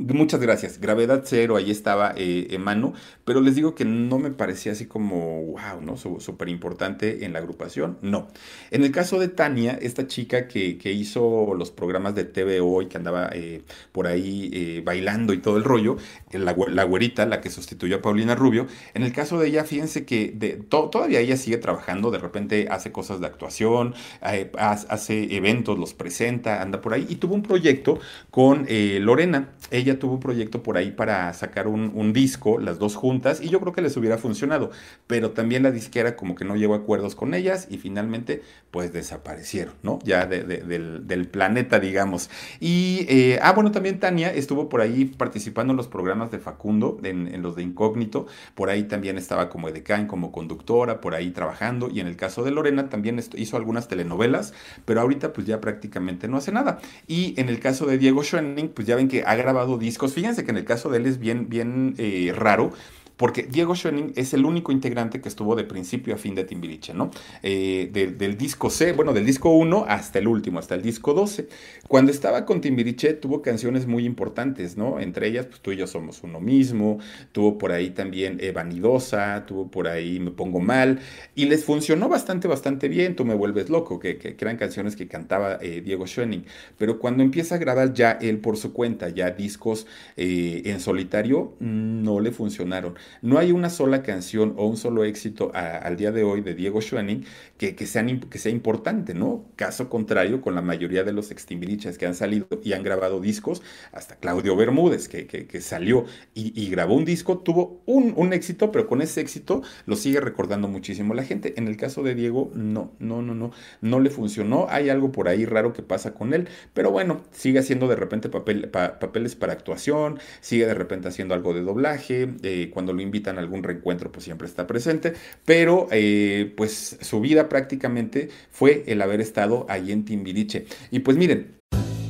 Muchas gracias. Gravedad cero, ahí estaba eh, en mano, pero les digo que no me parecía así como, wow, ¿no? Súper importante en la agrupación. No. En el caso de Tania, esta chica que, que hizo los programas de TVO y que andaba eh, por ahí eh, bailando y todo el rollo, la, la, güerita, la que sustituyó a Paulina Rubio, en el caso de ella, fíjense que de, to, todavía ella sigue trabajando, de repente hace cosas de actuación, hace eventos, los presenta, anda por ahí, y tuvo un proyecto con Lorena. Ella tuvo un proyecto por ahí para sacar un, disco, las dos juntas, y yo creo que les hubiera funcionado, pero también la disquera como que no llegó a acuerdos con ellas y finalmente pues desaparecieron, ¿no? Ya de, de, del, planeta, digamos. Y, eh, ah, bueno, también Tania estuvo por ahí participando en los programas de Facundo, en, en los de Incógnito, por ahí también estaba como edecán, como conductora, por ahí trabajando, y en el caso de Lorena también hizo algunas telenovelas, pero ahorita pues ya prácticamente no hace nada. Y en el caso de Diego Schoening, pues ya ven que ha grabado discos. Fíjense que en el caso de él es bien, bien eh, raro porque Diego Schoening es el único integrante que estuvo de principio a fin de Timbiriche, ¿no? Eh, de, del disco C, bueno, del disco 1 hasta el último, hasta el disco 12. Cuando estaba con Timbiriche tuvo canciones muy importantes, ¿no? Entre ellas, pues tú y yo somos uno mismo, tuvo por ahí también eh, Vanidosa, tuvo por ahí Me Pongo Mal, y les funcionó bastante, bastante bien, Tú Me Vuelves Loco, que, que, que eran canciones que cantaba eh, Diego Schoening. Pero cuando empieza a grabar ya él por su cuenta, ya discos eh, en solitario, no le funcionaron. No hay una sola canción o un solo éxito al día de hoy de Diego Schoening que, que, sean, que sea importante, ¿no? Caso contrario con la mayoría de los extimbiriches que han salido y han grabado discos, hasta Claudio Bermúdez, que, que, salió y, y, grabó un disco, tuvo un, un, éxito, pero con ese éxito lo sigue recordando muchísimo la gente. En el caso de Diego, no, no, no, no, no le funcionó. Hay algo por ahí raro que pasa con él, pero bueno, sigue haciendo de repente papel, pa, papeles para actuación, sigue de repente haciendo algo de doblaje, eh, cuando lo invitan a algún reencuentro, pues siempre está presente, pero eh, pues su vida prácticamente fue el haber estado ahí en Timbiriche. Y pues miren,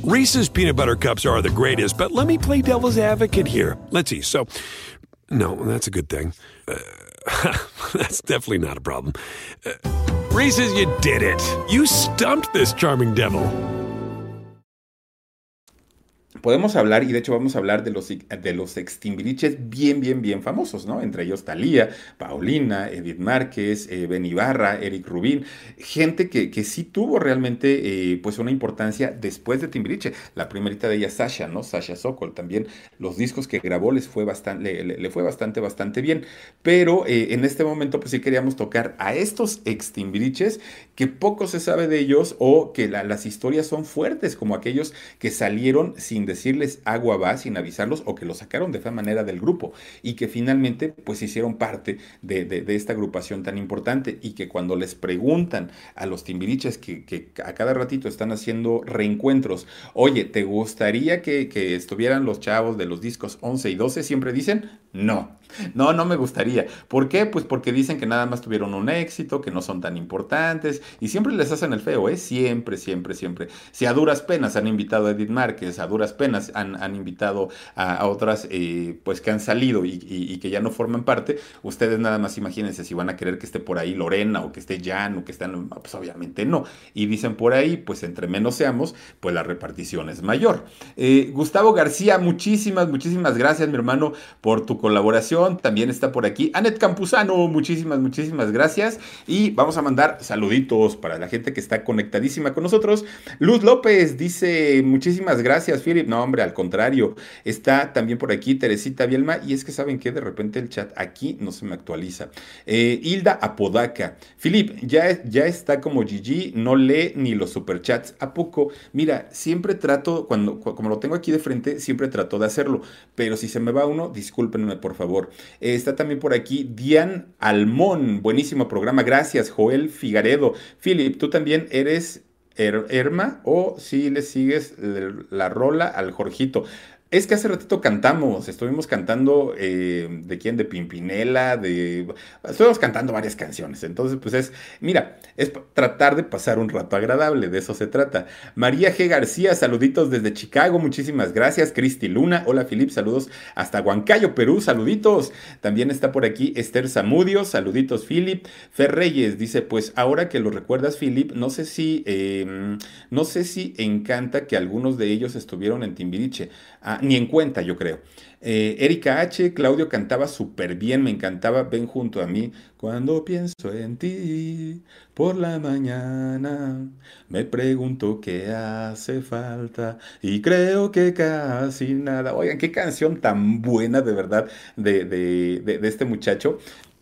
Reese's peanut butter cups are the greatest, but let me play devil's advocate here. Let's see. So, no, that's a good thing. Uh, that's definitely not a problem. Uh, Reese's, you did it. You stumped this charming devil. Podemos hablar, y de hecho vamos a hablar de los, de los extimbiriches bien, bien, bien famosos, ¿no? Entre ellos Talía, Paulina, Edith Márquez, eh, Ben Ibarra, Eric Rubín, gente que, que sí tuvo realmente eh, pues una importancia después de Timbiriche. La primerita de ella, Sasha, ¿no? Sasha Sokol, también los discos que grabó les fue bastante, le, fue bastante, bastante bien. Pero eh, en este momento pues sí queríamos tocar a estos extimbiriches que poco se sabe de ellos o que la, las historias son fuertes, como aquellos que salieron sin decirles agua va, sin avisarlos, o que lo sacaron de esa manera del grupo y que finalmente pues hicieron parte de, de, esta agrupación tan importante y que cuando les preguntan a los timbiriches que, que a cada ratito están haciendo reencuentros, oye, ¿te gustaría que, que estuvieran los chavos de los discos 11 y 12? Siempre dicen, no, no, no me gustaría. ¿Por qué? Pues porque dicen que nada más tuvieron un éxito, que no son tan importantes y siempre les hacen el feo, ¿eh? Siempre, siempre, siempre. Si a duras penas han invitado a Edith Márquez, a duras penas han, han invitado a, otras, eh, pues que han salido y, que ya no forman parte, ustedes nada más imagínense si van a querer que esté por ahí Lorena o que esté Jan o que estén, pues obviamente no. Y dicen por ahí, pues entre menos seamos, pues la repartición es mayor. Eh, Gustavo García, muchísimas, muchísimas gracias, mi hermano, por tu colaboración también está por aquí Anet Campuzano, muchísimas, muchísimas gracias. Y vamos a mandar saluditos para la gente que está conectadísima con nosotros. Luz López dice, muchísimas gracias, Philip. No, hombre, al contrario. Está también por aquí Teresita Bielma. Y es que saben que de repente el chat aquí no se me actualiza. Eh, Hilda Apodaca. Philip, ya, ya está como Gigi, no lee ni los superchats. ¿A poco? Mira, siempre trato, cuando, como lo tengo aquí de frente, siempre trato de hacerlo. Pero si se me va uno, discúlpenme por favor. Eh, está también por aquí Dian Almón, buenísimo programa, gracias. Joel Figaredo. Philip, tú también eres Herma o si le sigues la rola al Jorgito. Es que hace ratito cantamos, estuvimos cantando eh, de quién, de Pimpinela, de... Estuvimos cantando varias canciones, entonces pues es, mira, es tratar de pasar un rato agradable, de eso se trata. María G. García, saluditos desde Chicago, muchísimas gracias. Cristi Luna, hola Filip, saludos hasta Huancayo, Perú, saluditos. También está por aquí Esther Zamudio, saluditos Filip. Fer Reyes dice, pues ahora que lo recuerdas Filip, no sé si, em, no sé si encanta que algunos de ellos estuvieron en Timbiriche. Ah, ni en cuenta, yo creo. Eh, Erika H., Claudio cantaba súper bien, me encantaba, ven junto a mí. Cuando pienso en ti por la mañana, me pregunto qué hace falta y creo que casi nada. Oigan, qué canción tan buena de verdad de, de, de este muchacho.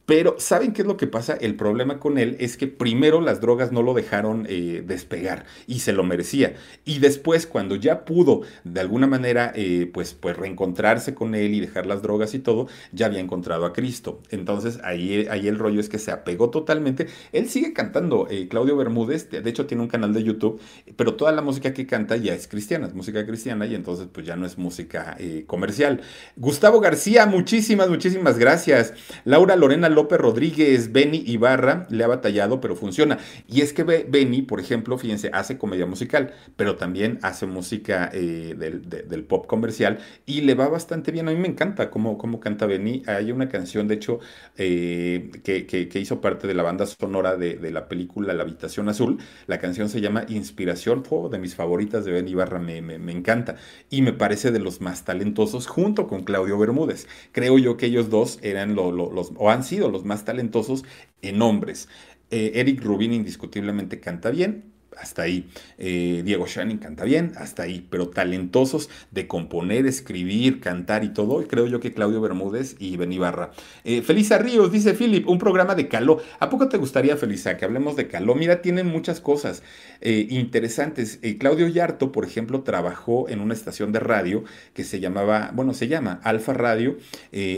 Pero ¿saben qué es lo que pasa? El problema con él es que primero las drogas no lo dejaron eh, despegar y se lo merecía. Y después, cuando ya pudo de alguna manera eh, pues, pues reencontrarse con él y dejar las drogas y todo, ya había encontrado a Cristo. Entonces ahí, ahí el rollo es que se apegó totalmente. Él sigue cantando, eh, Claudio Bermúdez, de hecho tiene un canal de YouTube, pero toda la música que canta ya es cristiana, es música cristiana y entonces pues ya no es música comercial. Gustavo García, muchísimas, muchísimas gracias. Laura Lorena López Rodríguez, Benny Ibarra le ha batallado, pero funciona. Y es que Benny, por ejemplo, fíjense, hace comedia musical, pero también hace música eh, del, pop comercial y le va bastante bien. A mí me encanta cómo, cómo canta Benny. Hay una canción, de hecho, eh, que, hizo parte de la banda sonora de, la película La Habitación Azul. La canción se llama Inspiración, de mis favoritas de Benny Ibarra, me, me encanta. Y me parece de los más talentosos junto con Claudio Bermúdez. Creo yo que ellos dos eran los, o han sido los más talentosos en hombres. Eh, Eric Rubin indiscutiblemente canta bien, hasta ahí. Eh, Diego Shannon canta bien, hasta ahí. Pero talentosos de componer, escribir, cantar y todo, creo yo que Claudio Bermúdez y Benibarra. Eh, Felisa Ríos, dice Philip, un programa de caló. ¿A poco te gustaría, Felisa, que hablemos de caló? Mira, tienen muchas cosas eh, interesantes. Eh, Claudio Yarto, por ejemplo, trabajó en una estación de radio que se llamaba, bueno, se llama Alfa Radio,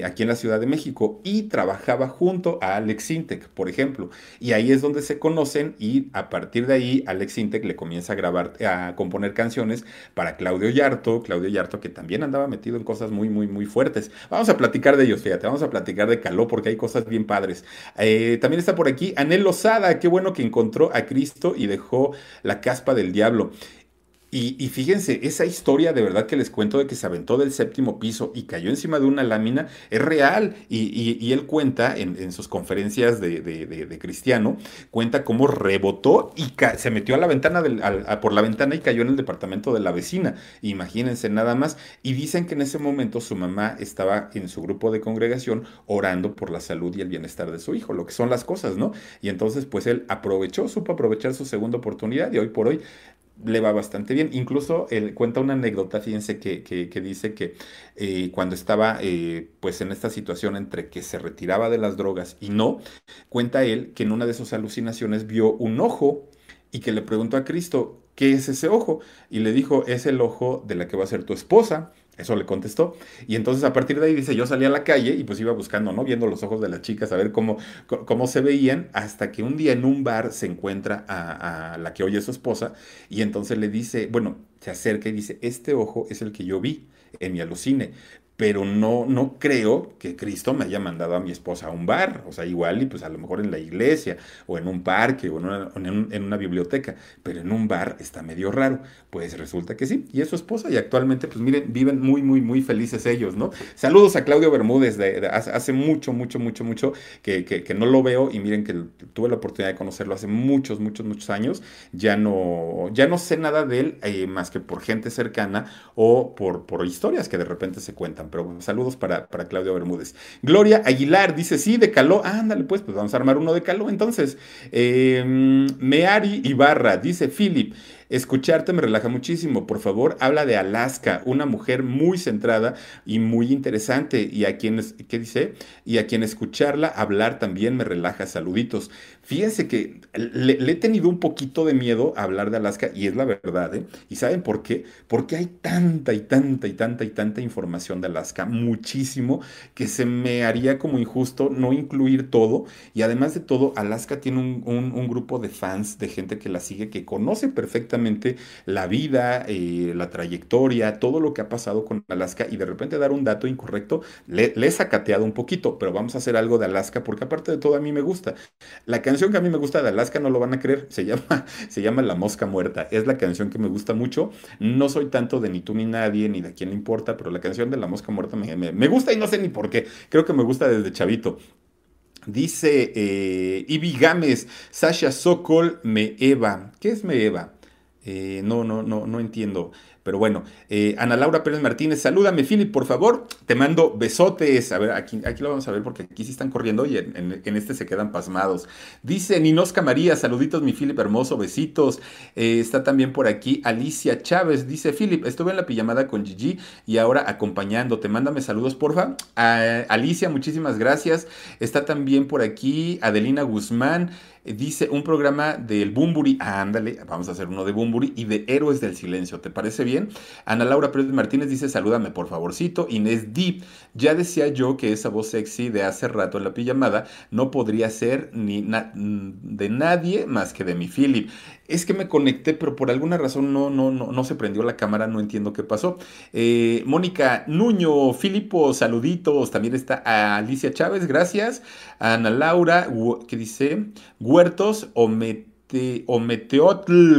aquí en la Ciudad de México, y trabajaba junto a Alex Intec, por ejemplo. Y ahí es donde se conocen y a partir de ahí Alex Sintec le comienza a grabar, a componer canciones para Claudio Yarto, Claudio Yarto que también andaba metido en cosas muy, muy, muy fuertes. Vamos a platicar de ellos, fíjate, vamos a platicar de Caló porque hay cosas bien padres. Eh, también está por aquí Anel Lozada, qué bueno que encontró a Cristo y dejó la caspa del diablo. Y, fíjense, esa historia de verdad que les cuento de que se aventó del séptimo piso y cayó encima de una lámina es real. Y, él cuenta en, sus conferencias de, cristiano, cuenta cómo rebotó y se metió a la ventana por la ventana y cayó en el departamento de la vecina. Imagínense nada más. Y dicen que en ese momento su mamá estaba en su grupo de congregación orando por la salud y el bienestar de su hijo, lo que son las cosas, ¿no? Y entonces pues él aprovechó, supo aprovechar su segunda oportunidad y hoy por hoy le va bastante bien. Incluso él cuenta una anécdota, fíjense, que, que, dice que eh, cuando estaba eh, pues en esta situación entre que se retiraba de las drogas y no, cuenta él que en una de sus alucinaciones vio un ojo y que le preguntó a Cristo, ¿qué es ese ojo? Y le dijo, es el ojo de la que va a ser tu esposa. Eso le contestó. Y entonces a partir de ahí dice, yo salí a la calle y pues iba buscando, ¿no? Viendo los ojos de las chicas, a ver cómo, cómo se veían, hasta que un día en un bar se encuentra a, a la que oye su esposa y entonces le dice, bueno, se acerca y dice, este ojo es el que yo vi en mi alucine pero no, no creo que Cristo me haya mandado a mi esposa a un bar, o sea, igual y pues a lo mejor en la iglesia, o en un parque, o en una, biblioteca, pero en un bar está medio raro. Pues resulta que sí, y es su esposa, y actualmente, pues miren, viven muy, muy, muy felices ellos, ¿no? Saludos a Claudio Bermúdez, de, hace mucho, mucho, mucho, mucho que, que, no lo veo, y miren que tuve la oportunidad de conocerlo hace muchos, muchos, muchos años, ya no, ya no sé nada de él, eh, más que por gente cercana o por, por historias que de repente se cuentan pero saludos para, para Claudia Bermúdez. Gloria Aguilar dice, sí, de Caló, ándale pues, pues vamos a armar uno de Caló. Entonces, eh, Meari Ibarra dice, Philip, Escucharte me relaja muchísimo. Por favor, habla de Alaska, una mujer muy centrada y muy interesante. Y a quienes, ¿qué dice? Y a quien escucharla hablar también me relaja. Saluditos. Fíjense que le, he tenido un poquito de miedo a hablar de Alaska y es la verdad, ¿eh? ¿Y saben por qué? Porque hay tanta y tanta y tanta y tanta información de Alaska, muchísimo, que se me haría como injusto no incluir todo. Y además de todo, Alaska tiene un, un grupo de fans, de gente que la sigue, que conoce perfectamente la vida, eh, la trayectoria, todo lo que ha pasado con Alaska y de repente dar un dato incorrecto, le, le, he sacateado un poquito, pero vamos a hacer algo de Alaska porque aparte de todo a mí me gusta. La canción que a mí me gusta de Alaska no lo van a creer, se llama, se llama La Mosca Muerta, es la canción que me gusta mucho, no soy tanto de ni tú ni nadie, ni de quién le importa, pero la canción de La Mosca Muerta me, me, me gusta y no sé ni por qué, creo que me gusta desde chavito. Dice eh, Ibi Gámez, Sasha Sokol, me Eva. ¿Qué es me Eva? Eh, no, no, no, no entiendo. Pero bueno, eh, Ana Laura Pérez Martínez, salúdame, Philip, por favor. Te mando besotes. A ver, aquí, aquí lo vamos a ver porque aquí sí están corriendo y en, este se quedan pasmados. Dice Ninosca María, saluditos, mi Philip hermoso, besitos. Eh, está también por aquí Alicia Chávez. Dice, Philip, estuve en la pijamada con Gigi y ahora acompañándote. Mándame saludos, porfa. Alicia, muchísimas gracias. Está también por aquí Adelina Guzmán dice un programa del Bumburi, ah, ándale, vamos a hacer uno de Bumburi y de Héroes del Silencio, ¿te parece bien? Ana Laura Pérez Martínez dice, salúdame por favorcito. Inés Deep, ya decía yo que esa voz sexy de hace rato en la pijamada no podría ser ni de nadie más que de mi Philip. Es que me conecté, pero por alguna razón no, no, no, no se prendió la cámara, no entiendo qué pasó. Eh, Mónica Nuño, Filipo, saluditos. También está Alicia Chávez, gracias. Ana Laura, ¿qué dice? Huertos o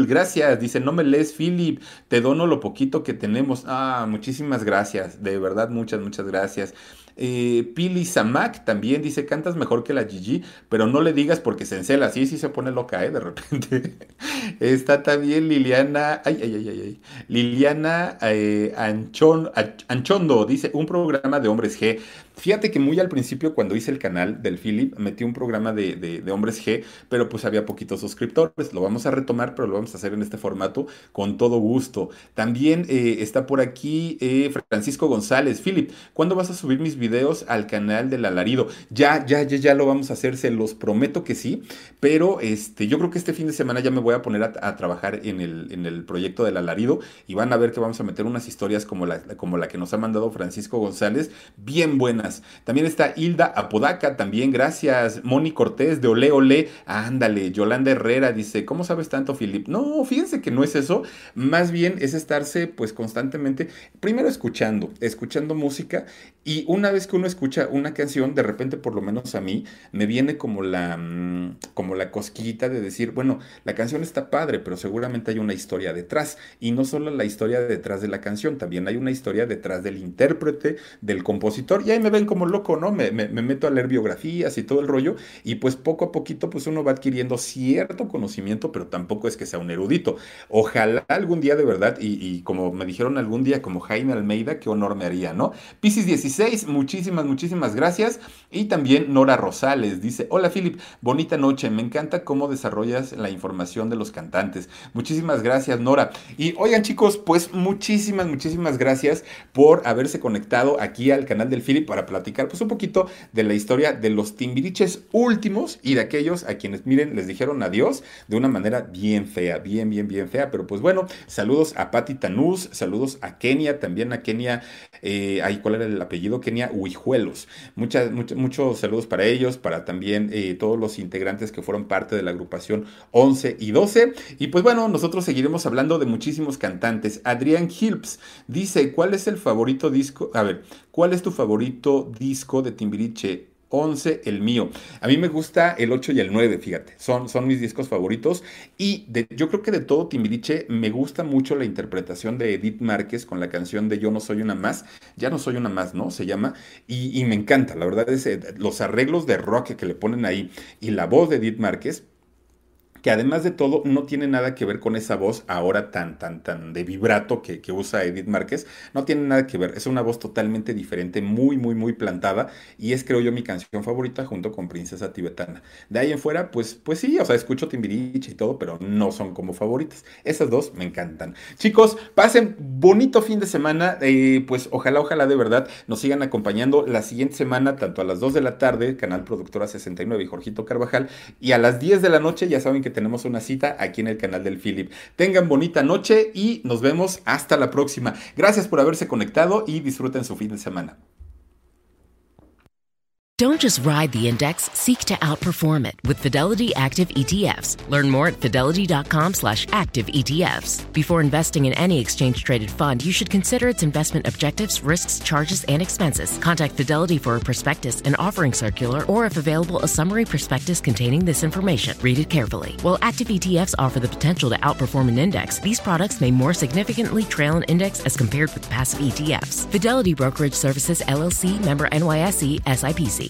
gracias. Dice, no me lees, Philip. Te dono lo poquito que tenemos. Ah, muchísimas gracias. De verdad, muchas, muchas gracias. Eh, Pili Samak también dice, cantas mejor que la Gigi, pero no le digas porque se encela. Sí, sí se pone loca, ¿eh? De repente. Está también Liliana, ay, ay, ay, ay, Liliana eh, Anchon, Anchondo, dice, un programa de hombres G. Fíjate que muy al principio, cuando hice el canal del Philip, metí un programa de, de, hombres G, pero pues había poquitos suscriptores. Lo vamos a retomar, pero lo vamos a hacer en este formato con todo gusto. También eh, está por aquí eh, Francisco González. Philip, ¿cuándo vas a subir mis videos al canal del alarido? Ya, ya, ya, ya lo vamos a hacer, se los prometo que sí, pero este, yo creo que este fin de semana ya me voy a poner a, trabajar en el, en el proyecto del alarido y van a ver que vamos a meter unas historias como la, como la que nos ha mandado Francisco González, bien buenas también está Hilda Apodaca, también gracias. Moni Cortés de Ole Ole, ándale. Yolanda Herrera dice, ¿cómo sabes tanto, Philip? No, fíjense que no es eso. Más bien es estarse pues constantemente, primero escuchando, escuchando música y una vez que uno escucha una canción, de repente por lo menos a mí me viene como la, mm, como la cosquillita de decir, bueno, la canción está padre, pero seguramente hay una historia detrás. Y no solo la historia detrás de la canción, también hay una historia detrás del intérprete, del compositor. Y ahí me ven como loco, ¿no? Me, me, meto a leer biografías y todo el rollo. Y pues poco a poquito pues uno va adquiriendo cierto conocimiento, pero tampoco es que sea un erudito. Ojalá algún día de verdad, y, como me dijeron algún día como Jaime Almeida, qué honor me haría, ¿no? Piscis 16, muchísimas, muchísimas gracias. Y también Nora Rosales dice, hola Philip, bonita noche, me encanta cómo desarrollas la información de los cantantes. Muchísimas gracias, Nora. Y oigan chicos, pues muchísimas, muchísimas gracias por haberse conectado aquí al canal del Philip para platicar pues un poquito de la historia de los timbiriches últimos y de aquellos a quienes, miren, les dijeron adiós de una manera bien fea, bien, bien, bien fea. Pero pues bueno, saludos a Patti Tanús, saludos a Kenia, también a Kenia, eh, ahí, ¿cuál era el apellido? Kenia Huijuelos. Muchas, muchos saludos para ellos, para también eh, todos los integrantes que fueron parte de la agrupación 11 y 12. Y pues bueno, nosotros seguiremos hablando de muchísimos cantantes. Adrián Hilps dice, ¿cuál es el favorito disco? A ver, ¿cuál es tu favorito disco de Timbiriche? 11, el mío. A mí me gusta el 8 y el 9, fíjate. Son, son mis discos favoritos. Y de, yo creo que de todo Timbiriche me gusta mucho la interpretación de Edith Márquez con la canción de Yo no soy una más. Ya no soy una más, ¿no? Se llama. Y, me encanta, la verdad es eh, los arreglos de rock que le ponen ahí y la voz de Edith Márquez que además de todo no tiene nada que ver con esa voz ahora tan, tan, tan de vibrato que, usa Edith Márquez. No tiene nada que ver, es una voz totalmente diferente, muy, muy, muy plantada y es creo yo mi canción favorita junto con Princesa Tibetana. De ahí en fuera, pues, pues sí, o sea, escucho Timbiriche y todo, pero no son como favoritas. Esas dos me encantan. Chicos, pasen bonito fin de semana, eh, pues ojalá, ojalá de verdad nos sigan acompañando la siguiente semana, tanto a las 2 de la tarde, Canal Productora 69 y Jorgito Carvajal, y a las 10 de la noche, ya saben tenemos una cita aquí en el canal del Philip. Tengan bonita noche y nos vemos hasta la próxima. Gracias por haberse conectado y disfruten su fin de semana. Don't just ride the index, seek to outperform it with Fidelity Active ETFs. Learn more at fidelity.com slash active ETFs. Before investing in any exchange traded fund, you should consider its investment objectives, risks, charges, and expenses. Contact Fidelity for a prospectus, an offering circular, or if available, a summary prospectus containing this information. Read it carefully. While active ETFs offer the potential to outperform an index, these products may more significantly trail an index as compared with passive ETFs. Fidelity Brokerage Services LLC member NYSE SIPC.